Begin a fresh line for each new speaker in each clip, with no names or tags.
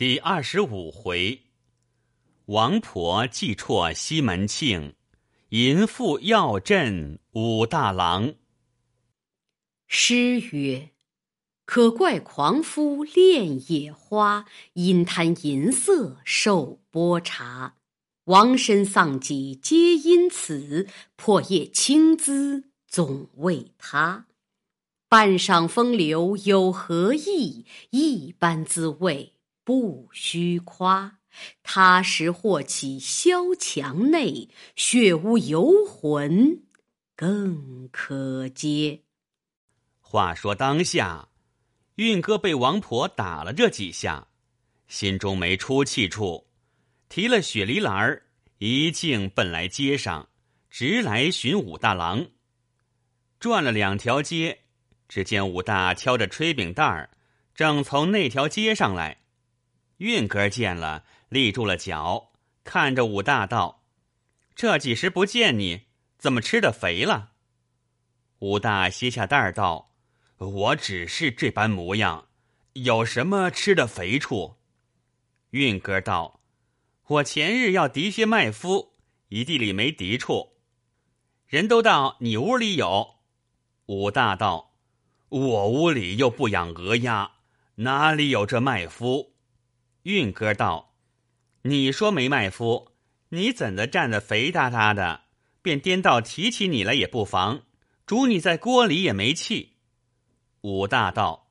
第二十五回，王婆祭辍西门庆，淫妇要镇武大郎。
诗曰：“可怪狂夫恋野花，因贪淫色受波茶。王身丧己皆因此，破业轻资总为他。半晌风流有何意？一般滋味。”不虚夸，他时或起萧墙内，血污游魂更可接。
话说当下，运哥被王婆打了这几下，心中没出气处，提了雪梨篮儿，一径奔来街上，直来寻武大郎。转了两条街，只见武大挑着炊饼袋儿，正从那条街上来。运哥见了，立住了脚，看着武大道：“这几时不见你，怎么吃的肥了？”武大歇下袋道：“我只是这般模样，有什么吃的肥处？”运哥道：“我前日要敌些麦麸，一地里没敌处，人都道你屋里有。”武大道：“我屋里又不养鹅鸭，哪里有这麦麸？”运哥道：“你说没麦麸，你怎的站得肥哒哒的？便颠倒提起你来也不妨，煮你在锅里也没气。”武大道：“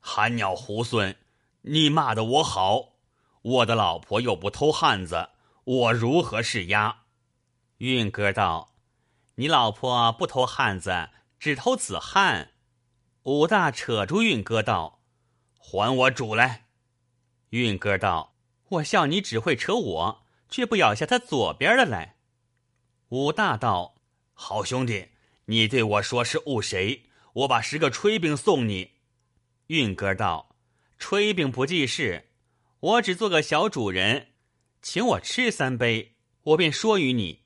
寒鸟猢狲，你骂的我好，我的老婆又不偷汉子，我如何是鸭？”运哥道：“你老婆不偷汉子，只偷子汉。”武大扯住运哥道：“还我煮来！”运哥道：“我笑你只会扯我，却不咬下他左边的来。”武大道：“好兄弟，你对我说是误谁？我把十个炊饼送你。”运哥道：“炊饼不记事，我只做个小主人，请我吃三杯，我便说与你。”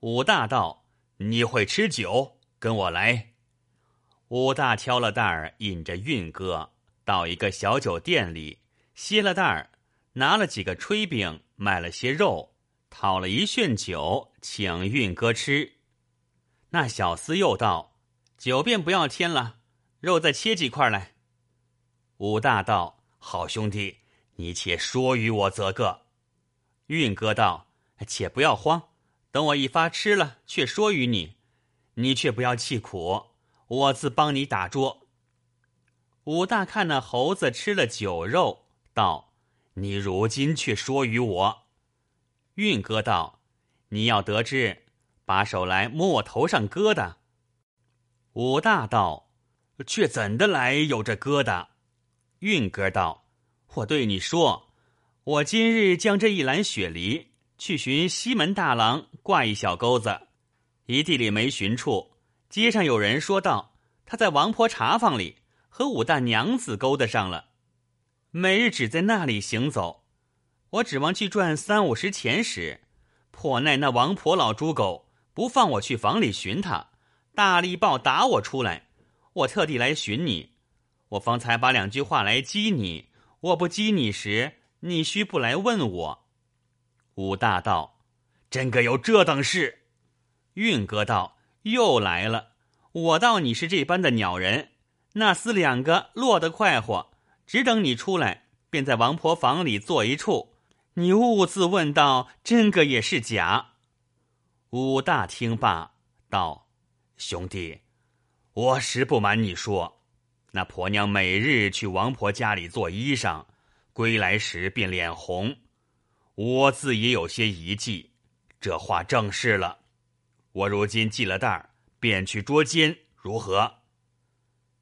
武大道：“你会吃酒，跟我来。”武大挑了担儿，引着运哥到一个小酒店里。歇了袋儿，拿了几个炊饼，买了些肉，讨了一炫酒，请运哥吃。那小厮又道：“酒便不要添了，肉再切几块来。”武大道：“好兄弟，你且说与我则个。”运哥道：“且不要慌，等我一发吃了，却说与你。你却不要气苦，我自帮你打桌。”武大看那猴子吃了酒肉。道：“你如今却说与我。”运哥道：“你要得知，把手来摸我头上疙瘩。”武大道：“却怎的来有这疙瘩？”运哥道：“我对你说，我今日将这一篮雪梨去寻西门大郎挂一小钩子，一地里没寻处。街上有人说道，他在王婆茶坊里和武大娘子勾搭上了。”每日只在那里行走，我指望去赚三五十钱时，破奈那王婆老猪狗不放我去房里寻他，大力抱打我出来。我特地来寻你，我方才把两句话来激你。我不激你时，你须不来问我。武大道，真个有这等事？运哥道，又来了。我道你是这般的鸟人，那厮两个落得快活。只等你出来，便在王婆房里坐一处。你兀自问道：“真个也是假？”武大听罢道：“兄弟，我实不瞒你说，那婆娘每日去王婆家里做衣裳，归来时便脸红。我自也有些疑忌，这话正是了。我如今系了带儿，便去捉奸，如何？”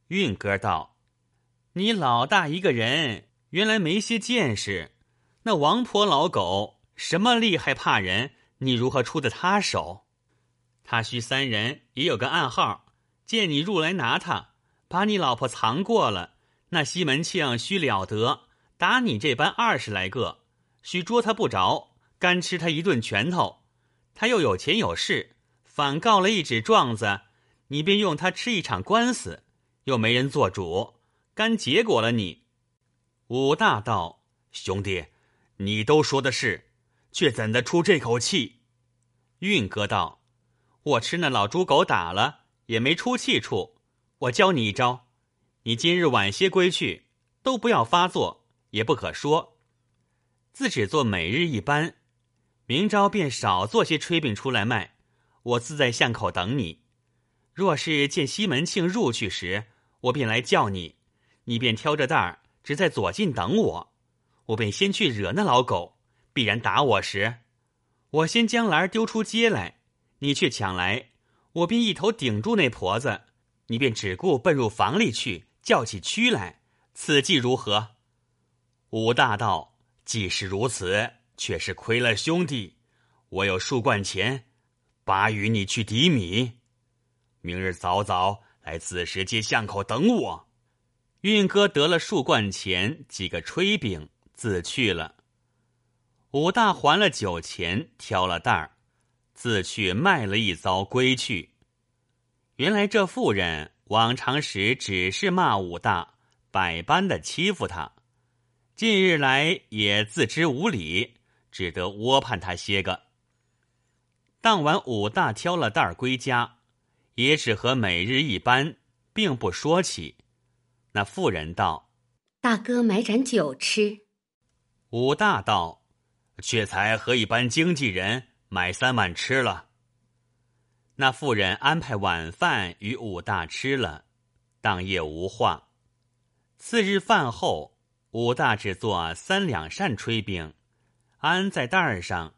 运哥道。你老大一个人，原来没些见识。那王婆老狗什么厉害怕人？你如何出的他手？他须三人也有个暗号，见你入来拿他，把你老婆藏过了。那西门庆须了得，打你这般二十来个，须捉他不着，干吃他一顿拳头。他又有钱有势，反告了一纸状子，你便用他吃一场官司，又没人做主。干结果了你，武大道
兄弟，你都说的是，却怎的出这口气？
运哥道：“我吃那老猪狗打了，也没出气处。我教你一招，你今日晚些归去，都不要发作，也不可说，自只做每日一般。明朝便少做些炊饼出来卖。我自在巷口等你。若是见西门庆入去时，我便来叫你，你便挑着担儿，只在左近等我。我便先去惹那老狗，必然打我时。”我先将篮丢出街来，你却抢来，我便一头顶住那婆子，你便只顾奔入房里去叫起屈来，此计如何？
武大道，既是如此，却是亏了兄弟。我有数贯钱，把与你去抵米。明日早早来子时街巷口等我。
运哥得了数贯钱，几个炊饼，自去了。武大还了酒钱，挑了担儿，自去卖了一遭归去。原来这妇人往常时只是骂武大，百般的欺负他，近日来也自知无礼，只得窝盼他些个。当晚武大挑了担儿归家，也只和每日一般，并不说起。那妇人道：“
大哥买盏酒吃。”
武大道。却才和一般经纪人买三碗吃了。
那妇人安排晚饭与武大吃了，当夜无话。次日饭后，武大只做三两扇炊饼，安在袋儿上。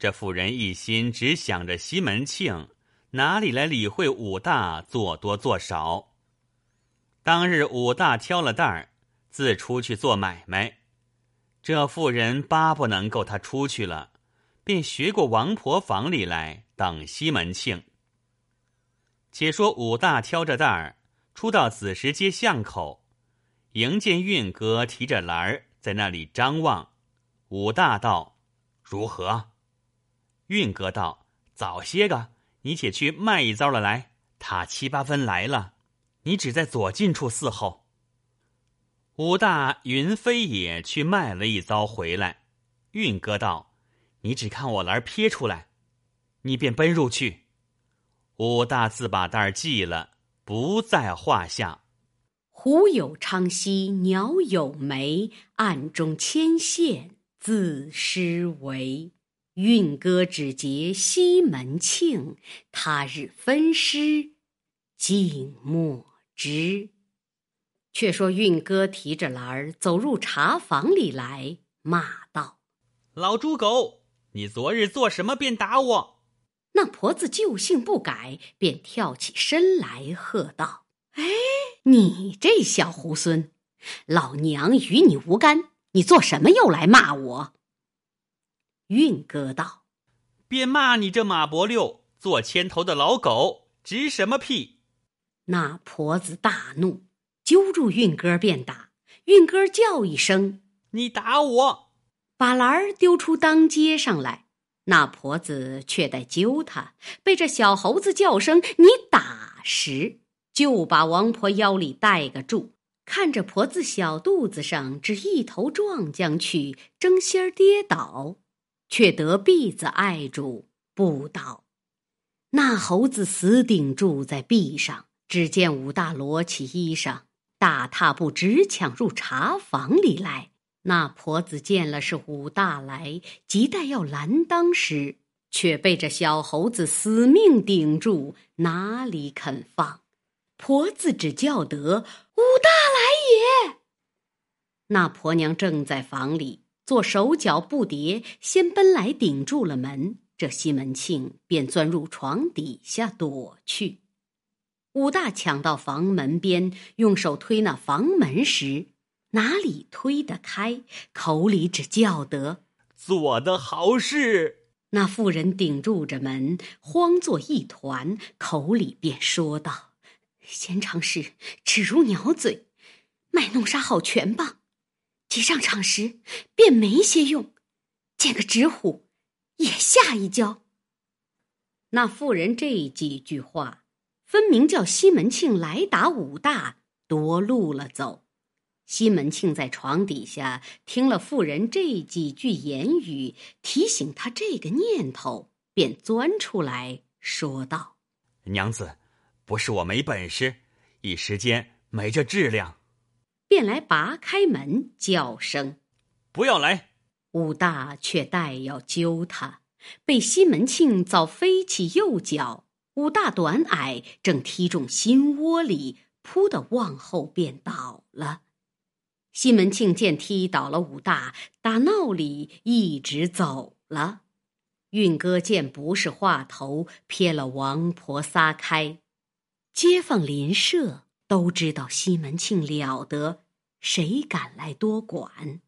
这妇人一心只想着西门庆，哪里来理会武大做多做少？当日武大挑了担儿，自出去做买卖。这妇人巴不能够他出去了，便学过王婆房里来等西门庆。且说武大挑着担儿出到子时街巷口，迎见运哥提着篮儿在那里张望。武大道：“如何？”
运哥道：“早些个，你且去卖一遭了来。他七八分来了，你只在左近处伺候。”
武大云飞也去卖了一遭回来，运哥道：“你只看我篮撇出来，你便奔入去。”武大自把袋儿系了，不在话下。
虎有昌兮，鸟有眉，暗中牵线，自失为。运哥只结西门庆，他日分尸，静默知。却说运哥提着篮儿走入茶房里来，骂道：“
老猪狗，你昨日做什么便打我？”
那婆子旧性不改，便跳起身来喝道：“哎，你这小猢狲，老娘与你无干，你做什么又来骂我？”运哥道：“
便骂你这马伯六做牵头的老狗，值什么屁？”
那婆子大怒。揪住运哥便打，运哥叫一声：“
你打我！”
把篮儿丢出当街上来。那婆子却在揪他，被这小猴子叫声“你打”时，就把王婆腰里带个住。看着婆子小肚子上只一头撞将去，争先跌倒，却得篦子碍住不倒。那猴子死顶住在壁上。只见武大罗起衣裳。大踏步直抢入茶房里来，那婆子见了是武大来，急待要拦当时，却被这小猴子死命顶住，哪里肯放？婆子只叫得武大来也。那婆娘正在房里做手脚不迭，先奔来顶住了门，这西门庆便钻入床底下躲去。武大抢到房门边，用手推那房门时，哪里推得开？口里只叫得“
做得好事”。
那妇人顶住着门，慌作一团，口里便说道：“先场时只如鸟嘴，卖弄杀好拳棒；即上场时便没些用，见个纸虎也吓一跤。”那妇人这几句话。分明叫西门庆来打武大夺路了走，西门庆在床底下听了妇人这几句言语，提醒他这个念头，便钻出来说道：“
娘子，不是我没本事，一时间没这质量。”
便来拔开门，叫声：“
不要来！”
武大却待要揪他，被西门庆早飞起右脚。武大短矮，正踢中心窝里，扑的往后便倒了。西门庆见踢倒了武大，打闹里一直走了。运哥见不是话头，撇了王婆撒开。街坊邻舍都知道西门庆了得，谁敢来多管？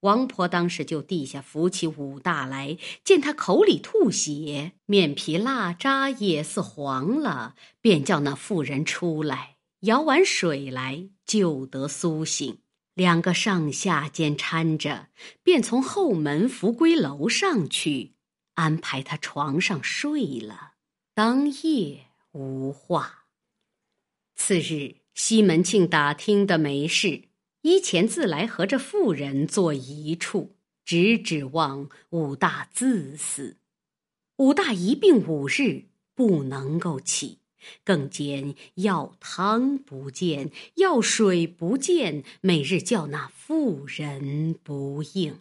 王婆当时就地下扶起武大来，见他口里吐血，面皮蜡渣也似黄了，便叫那妇人出来舀碗水来，就得苏醒。两个上下间搀着，便从后门扶归楼上去，安排他床上睡了。当夜无话。次日，西门庆打听的没事。依前自来和这妇人坐一处，只指望武大自死。武大一病五日不能够起，更兼药汤不见，药水不见，每日叫那妇人不应。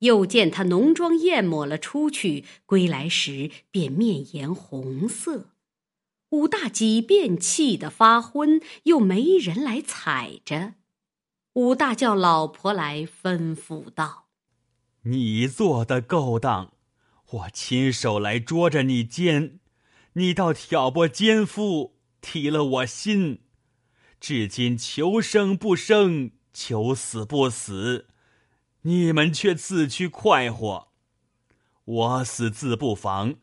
又见他浓妆艳抹了出去，归来时便面颜红色。武大几便气得发昏，又没人来踩着。武大叫老婆来吩咐道：“
你做的勾当，我亲手来捉着你奸，你倒挑拨奸夫，提了我心。至今求生不生，求死不死，你们却自去快活。我死自不防，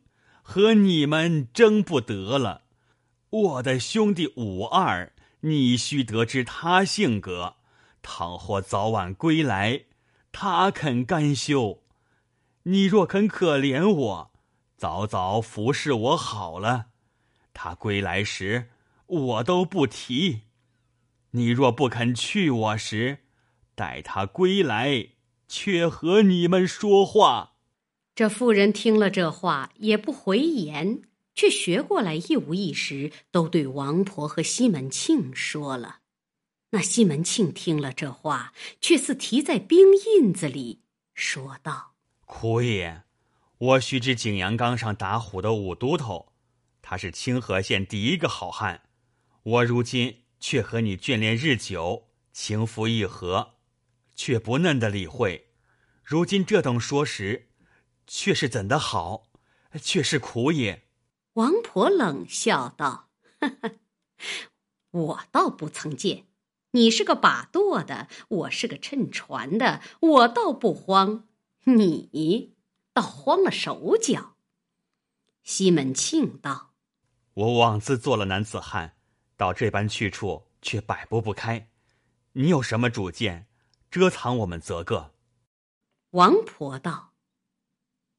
和你们争不得了。我的兄弟武二，你须得知他性格。”倘或早晚归来，他肯甘休。你若肯可怜我，早早服侍我好了，他归来时我都不提。你若不肯去我时，待他归来，却和你们说话。
这妇人听了这话，也不回言，却学过来一五一十，都对王婆和西门庆说了。那西门庆听了这话，却似提在冰印子里，说道：“
苦也，我须知景阳冈上打虎的武都头，他是清河县第一个好汉。我如今却和你眷恋日久，情夫意合，却不嫩的理会。如今这等说时，却是怎的好？却是苦也。”
王婆冷笑道：“呵呵，我倒不曾见。”你是个把舵的，我是个趁船的，我倒不慌，你倒慌了手脚。西门庆道：“
我枉自做了男子汉，到这般去处却摆布不开。你有什么主见，遮藏我们则个。”
王婆道：“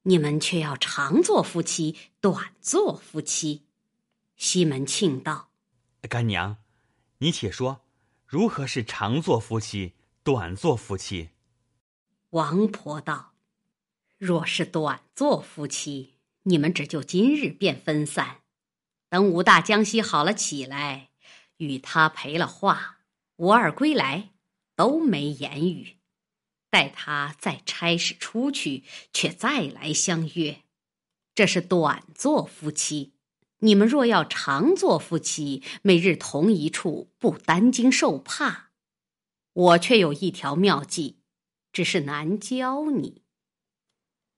你们却要长做夫妻，短做夫妻。”西门庆道：“
干娘，你且说。”如何是长做夫妻，短做夫妻？
王婆道：“若是短做夫妻，你们只就今日便分散。等武大江西好了起来，与他赔了话，吴二归来，都没言语。待他再差使出去，却再来相约。这是短做夫妻。”你们若要常做夫妻，每日同一处，不担惊受怕，我却有一条妙计，只是难教你。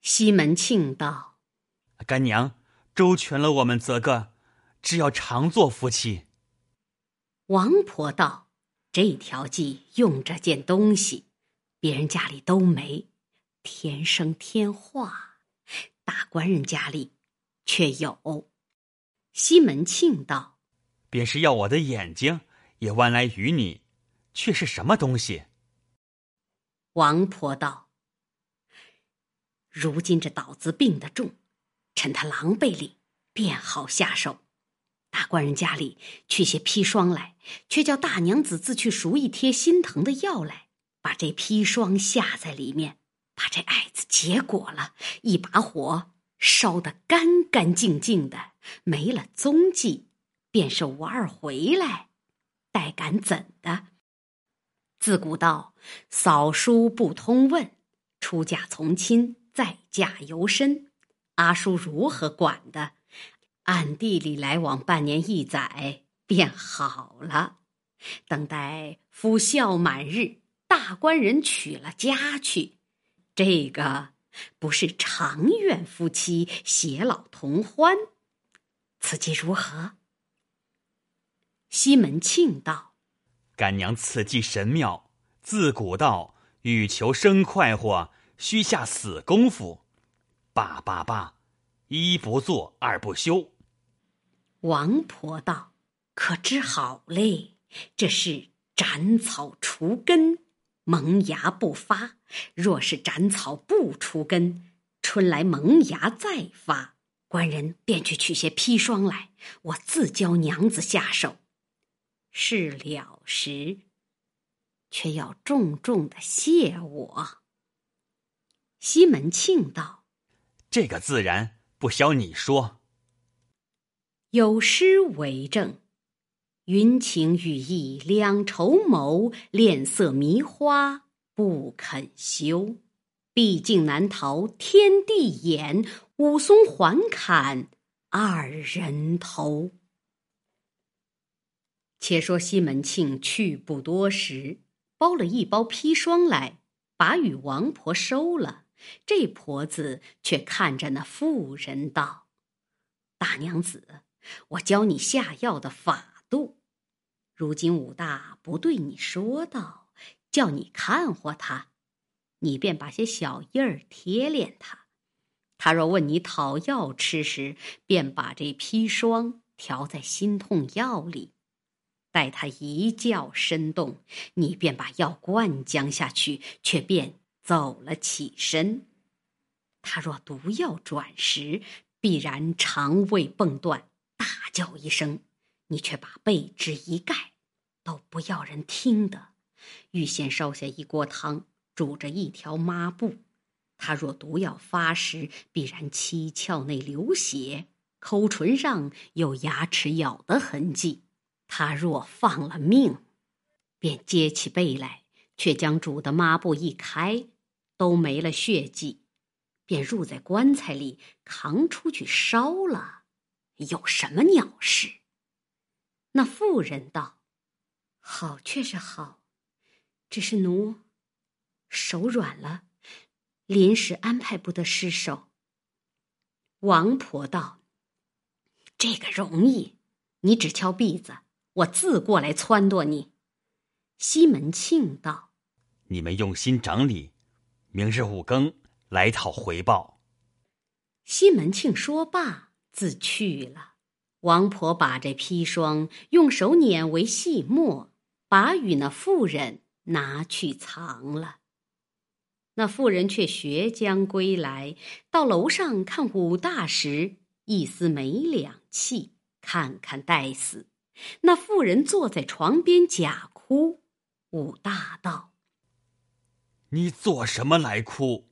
西门庆道：“
干娘，周全了我们则个，只要常做夫妻。”
王婆道：“这条计用着件东西，别人家里都没，天生天化，大官人家里却有。”西门庆道：“
便是要我的眼睛也弯来与你，却是什么东西？”
王婆道：“如今这岛子病得重，趁他狼狈里，便好下手。大官人家里去些砒霜来，却叫大娘子自去赎一贴心疼的药来，把这砒霜下在里面，把这艾子结果了，一把火烧得干干净净的，没了踪迹，便是吴二回来，待敢怎的？自古道扫书不通问，出嫁从亲，再嫁由身，阿叔如何管的？暗地里来往半年一载便好了，等待夫孝满日，大官人娶了家去，这个不是长远夫妻偕老同欢，此计如何？西门庆道：“
干娘此计神妙，自古道欲求生快活，须下死功夫。罢罢罢，一不做二不休。”
王婆道：“可知好嘞？这是斩草除根，萌芽不发。若是斩草不除根，春来萌芽再发。官人便去取些砒霜来，我自教娘子下手。事了时，却要重重的谢我。”西门庆道：“
这个自然，不消你说。”
有诗为证：“云情雨意两绸缪，恋色迷花不肯休。毕竟难逃天地眼，武松还砍二人头。”且说西门庆去不多时，包了一包砒霜来，把与王婆收了。这婆子却看着那妇人道：“大娘子。”我教你下药的法度，如今武大不对你说道，叫你看活他，你便把些小印儿贴脸他。他若问你讨药吃时，便把这砒霜调在心痛药里，待他一觉身动，你便把药灌将下去，却便走了起身。他若毒药转时，必然肠胃崩断。大叫一声，你却把被纸一盖，都不要人听的。预先烧下一锅汤，煮着一条抹布。他若毒药发时，必然七窍内流血，口唇上有牙齿咬的痕迹。他若放了命，便揭起被来，却将煮的抹布一开，都没了血迹，便入在棺材里，扛出去烧了。有什么鸟事？那妇人道：“好，却是好，只是奴手软了，临时安排不得失手。”王婆道：“这个容易，你只敲篦子，我自过来撺掇你。”西门庆道：“
你们用心整理，明日五更来讨回报。”
西门庆说罢。自去了，王婆把这砒霜用手捻为细末，把与那妇人拿去藏了。那妇人却学将归来，到楼上看武大时，一丝没两气，看看待死。那妇人坐在床边假哭，武大道：“
你做什么来哭？”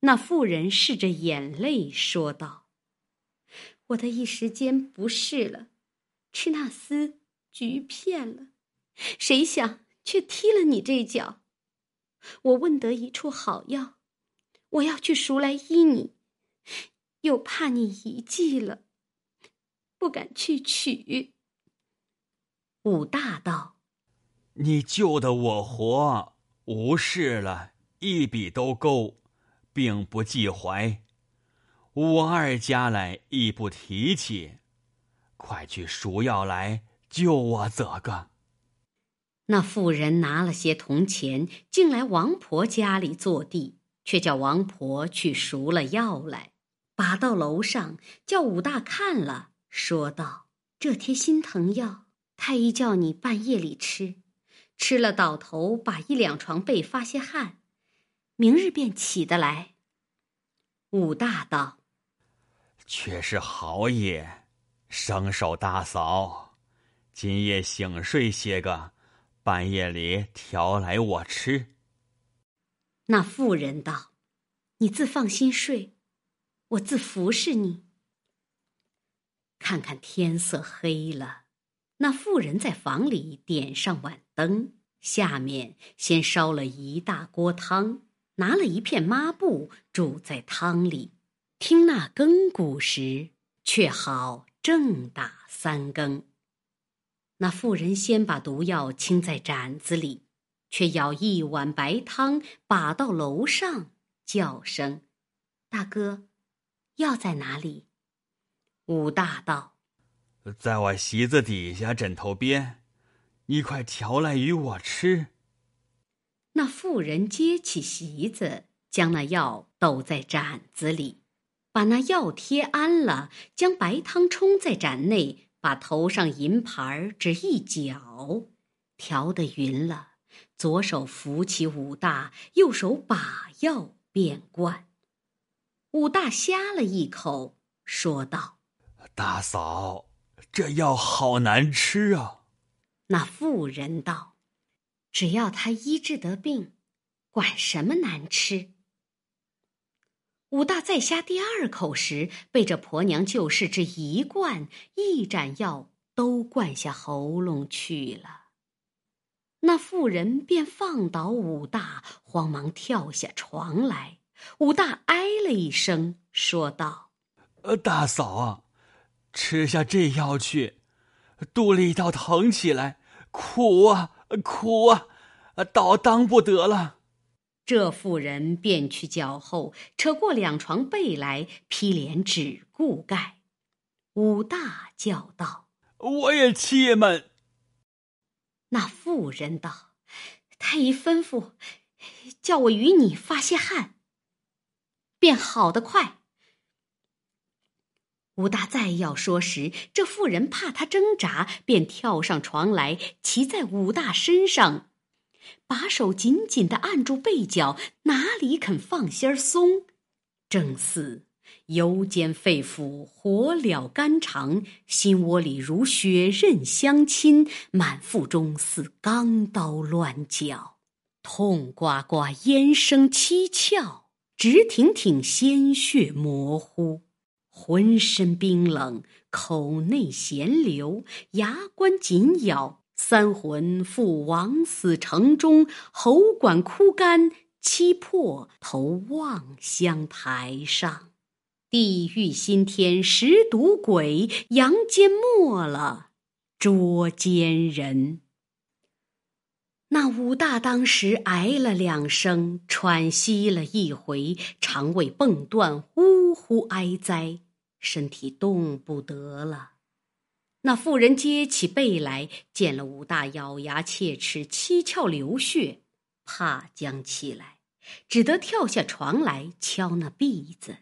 那妇人拭着眼泪说道。我的一时间不是了，吃那丝橘片了，谁想却踢了你这脚。我问得一处好药，我要去赎来医你，又怕你遗迹了，不敢去取。武大道：“
你救得我活，无事了，一笔都够，并不记怀。”武二家来亦不提起，快去赎药来救我则个。
那妇人拿了些铜钱，进来王婆家里坐地，却叫王婆去赎了药来，把到楼上，叫武大看了，说道：“这贴心疼药，太医叫你半夜里吃，吃了倒头，把一两床被发些汗，明日便起得来。”武大道。
却是好也，生手大嫂，今夜醒睡些个，半夜里调来我吃。
那妇人道：“你自放心睡，我自服侍你。”看看天色黑了，那妇人在房里点上碗灯，下面先烧了一大锅汤，拿了一片抹布煮在汤里。听那更鼓时，却好正打三更。那妇人先把毒药倾在盏子里。却舀一碗白汤，把到楼上，叫声：“大哥，药在哪里？”武大道：“
在我席子底下枕头边，你快调来与我吃。”
那妇人接起席子，将那药抖在盏子里，把那药贴安了，将白汤冲在盏内，把头上银盘只一搅，调得匀了。左手扶起武大，右手把药变灌。武大呷了一口，说道：“
大嫂，这药好难吃啊。”
那妇人道：“只要他医治得病，管什么难吃。”武大再呷第二口时，被这婆娘救世这一灌，一盏药都灌下喉咙去了。那妇人便放倒武大，慌忙跳下床来。武大哎了一声，说道：“
呃，大嫂啊，吃下这药去，肚里倒疼起来，苦啊，苦啊，倒当不得了。”
这妇人便去脚后扯过两床被来，披连只顾盖。武大叫道：“
我也气闷。”
那妇人道：“太医吩咐，叫我与你发些汗，便好得快。”武大再要说时，这妇人怕他挣扎，便跳上床来，骑在武大身上，把手紧紧的按住背角，哪里肯放心儿松，正似。油煎肺腑，火燎肝肠，心窝里如血刃相侵，满腹中似钢刀乱绞，痛呱呱，咽声七窍，直挺挺，鲜血模糊，浑身冰冷，口内咸流，牙关紧咬，三魂赴枉死城中，喉管枯干，七魄投望乡台上。地狱新天识毒鬼，阳间没了捉奸人。那武大当时哎了两声，喘息了一回，肠胃蹦断，呜呼哀哉，身体动不得了。那妇人接起被来，见了武大咬牙切齿，七窍流血，怕将起来，只得跳下床来敲那篦子。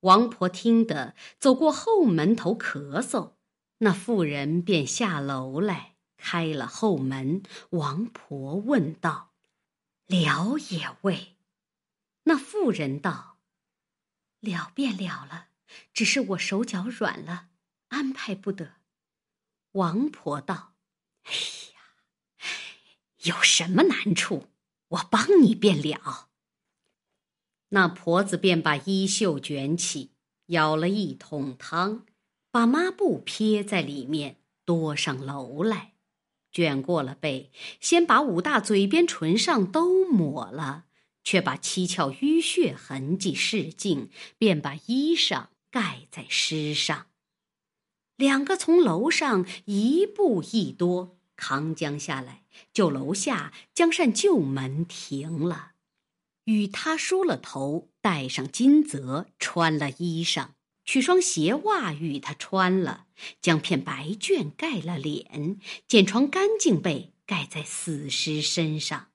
王婆听得，走过后门头咳嗽，那妇人便下楼来开了后门。王婆问道：“了也未？”那妇人道：“了便了了，只是我手脚软了，安排不得。”王婆道：“哎呀，有什么难处，我帮你便了。”那婆子便把衣袖卷起，舀了一桶汤，把抹布撇在里面，多上楼来，卷过了背，先把武大嘴边、唇上都抹了，却把七窍淤血痕迹拭净，便把衣裳盖在尸上。两个从楼上一步一多扛将下来，就楼下将扇旧门停了。与他梳了头，戴上金泽，穿了衣裳，取双鞋袜与他穿了，将片白绢盖了脸，捡床干净被盖在死尸身上，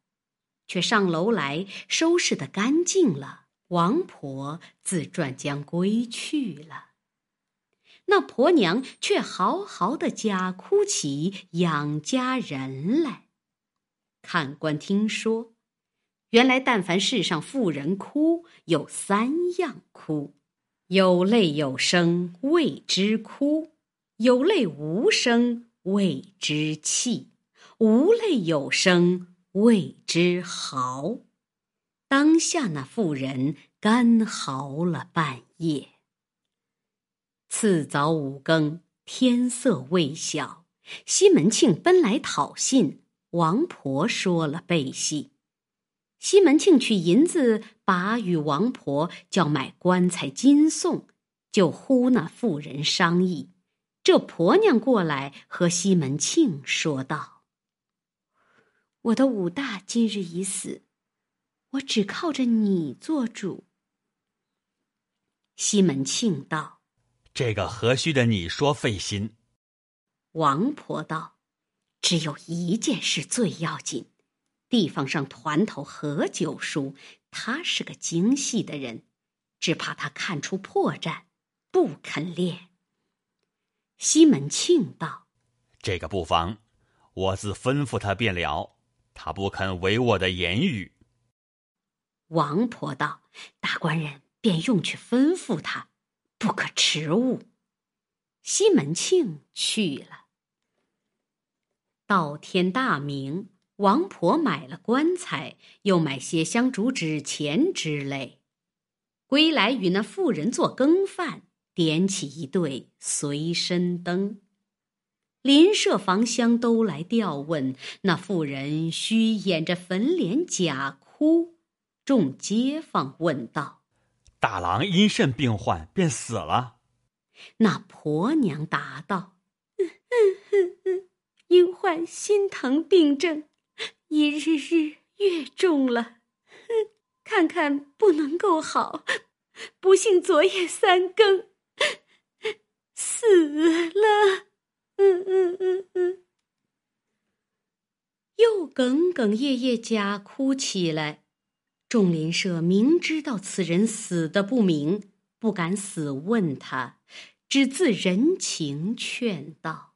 却上楼来收拾的干净了。王婆自转将归去了，那婆娘却嚎嚎的假哭起养家人来。看官听说。原来，但凡世上妇人哭，有三样哭：有泪有声谓之哭；有泪无声谓之泣，无泪有声谓之嚎。当下那妇人干嚎了半夜。次早五更，天色未晓，西门庆奔来讨信，王婆说了背戏。西门庆取银子，把与王婆叫买棺材金送，就呼那妇人商议。这婆娘过来和西门庆说道：“我的武大今日已死，我只靠着你做主。”西门庆道：“
这个何须的你说费心？”
王婆道：“只有一件事最要紧。”地方上团头何九叔，他是个精细的人，只怕他看出破绽，不肯练。西门庆道：“
这个不妨，我自吩咐他便了。他不肯违我的言语。”
王婆道：“大官人便用去吩咐他，不可迟误。”西门庆去了。到天大明。王婆买了棺材，又买些香烛纸钱之类，归来与那妇人做羹饭，点起一对随身灯。邻舍房厢都来吊问，那妇人须掩着粉脸假哭。众街坊问道：“
大郎因肾病患便死了？”
那婆娘答道：“嗯嗯嗯嗯因患心疼病症。”一日日越重了，看看不能够好，不幸昨夜三更死了。嗯嗯嗯嗯，又哽哽咽咽假哭起来。众邻舍明知道此人死的不明，不敢死问他，只自人情劝道：“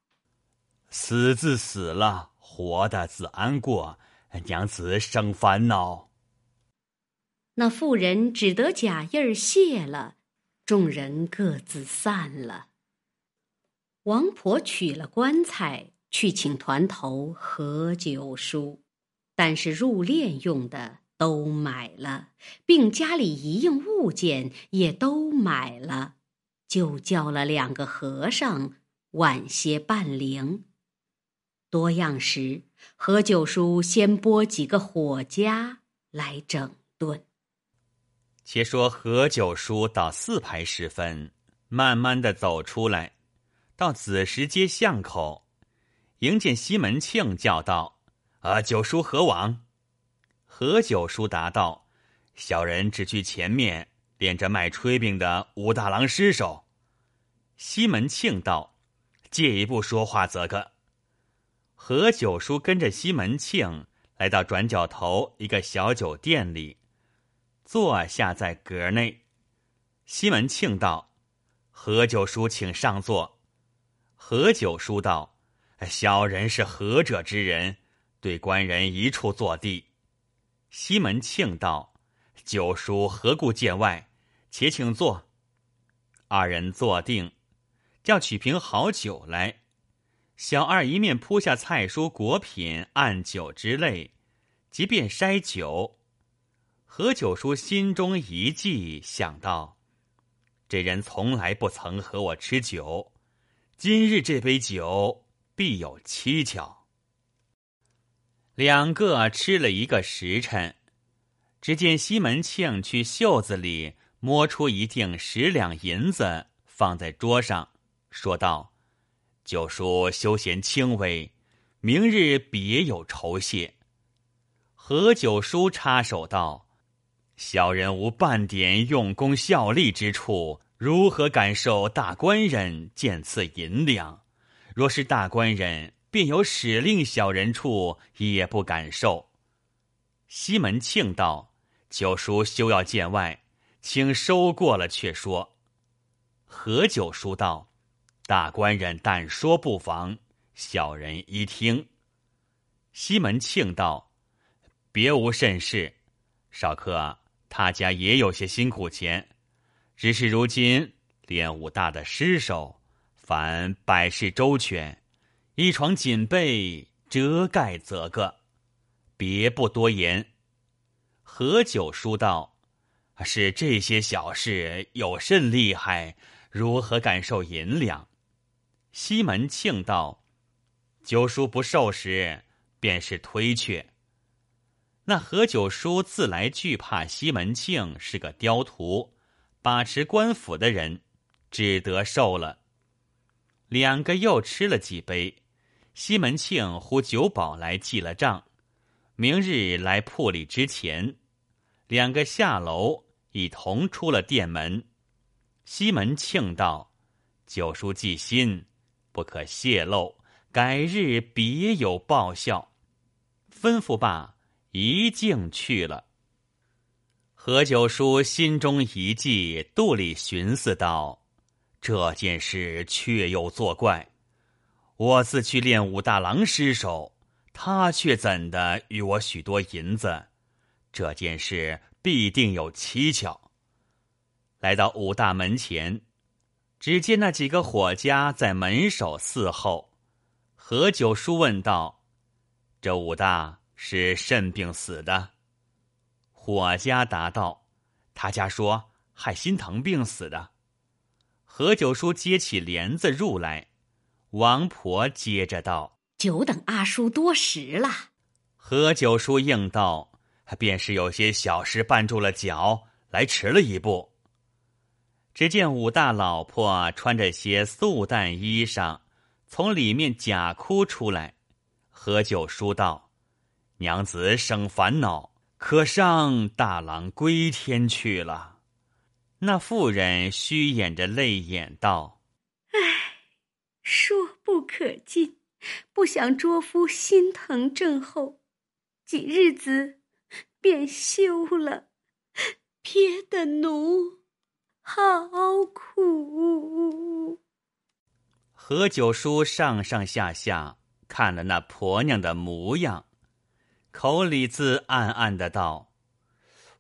死自死了，活的自安过。”娘子生烦恼。
那妇人只得假意儿谢了，众人各自散了。王婆取了棺材去请团头何九叔，但是入殓用的都买了，并家里一应物件也都买了，就叫了两个和尚晚些办灵。多样时，何九叔先拨几个火家来整顿。
且说何九叔到四排时分，慢慢的走出来，到子时街巷口，迎见西门庆，叫道：“啊，九叔何往？”何九叔答道：“小人只去前面连着卖炊饼的武大郎尸首。”西门庆道：“借一步说话，则个。”何九叔跟着西门庆来到转角头一个小酒店里，坐下在阁内。西门庆道：“何九叔，请上座。”何九叔道：“小人是何者之人？对官人一处坐地。”西门庆道：“九叔何故见外？且请坐。”二人坐定，叫取瓶好酒来。小二一面铺下菜蔬果品按酒之类，即便筛酒。何九叔心中一计，想到这人从来不曾和我吃酒，今日这杯酒必有蹊跷。两个吃了一个时辰，只见西门庆去袖子里摸出一锭十两银子，放在桌上，说道。九叔休闲轻微，明日别有酬谢。何九叔插手道：“小人无半点用功效力之处，如何感受大官人见赐银两？若是大官人便有使令小人处，也不敢受。”西门庆道：“九叔休要见外，请收过了却说。”何九叔道。大官人但说不妨，小人一听。西门庆道：“别无甚事，少客他家也有些辛苦钱，只是如今练武大的尸首，凡百事周全，一床锦被遮盖则个，别不多言。何九叔道：“是这些小事有甚厉害？如何敢受银两？”西门庆道：“九叔不受时，便是推却。”那何九叔自来惧怕西门庆是个刁徒，把持官府的人，只得受了。两个又吃了几杯，西门庆呼酒保来记了账，明日来铺里之前，两个下楼一同出了店门。西门庆道：“九叔记心，不可泄露，改日别有报效。”吩咐罢。一径去了。何九叔心中一计，肚里寻思道：“这件事确又作怪。我自去练武大郎尸首，他却怎的与我许多银子？这件事必定有蹊跷。”来到武大门前，只见那几个伙家在门首伺候。何九叔问道：“这武大？”是肾病死的，伙家答道：“他家说害心疼病死的。”何九叔接起帘子入来，王婆接着道：“
久等阿叔多时了。”
何九叔应道：“便是有些小事绊住了脚，来迟了一步。”只见武大老婆穿着些素淡衣裳，从里面假哭出来。何九叔道。娘子生烦恼，可上大郎归天去了。那妇人虚掩着泪眼道：“
唉，说不可尽，不想卓夫心疼症候，几日子便休了。别的奴好苦。”
何九叔上上下下看了那婆娘的模样。口里自暗暗的道：“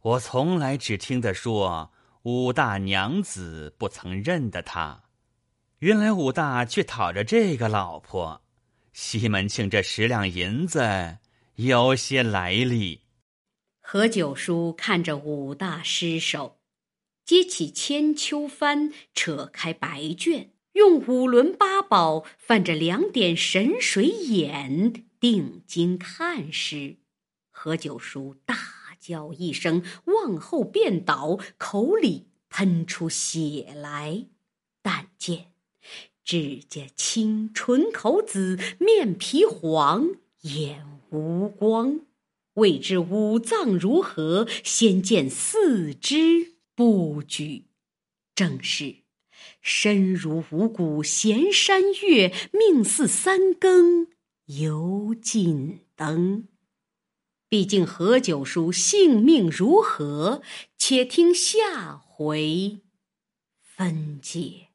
我从来只听得说武大娘子不曾认得他，原来武大却讨着这个老婆。西门庆这十两银子有些来历。”
何九叔看着武大尸首，接起千秋幡，扯开白卷，用五轮八宝泛着两点神水眼。定睛看时，何九叔大叫一声，往后便倒，口里喷出血来。但见指甲青，唇口紫，面皮黄，眼无光。未知五脏如何？先见四肢不举，正是身如五谷闲山月，命似三更。犹尽灯，毕竟何九叔性命如何？且听下回分解。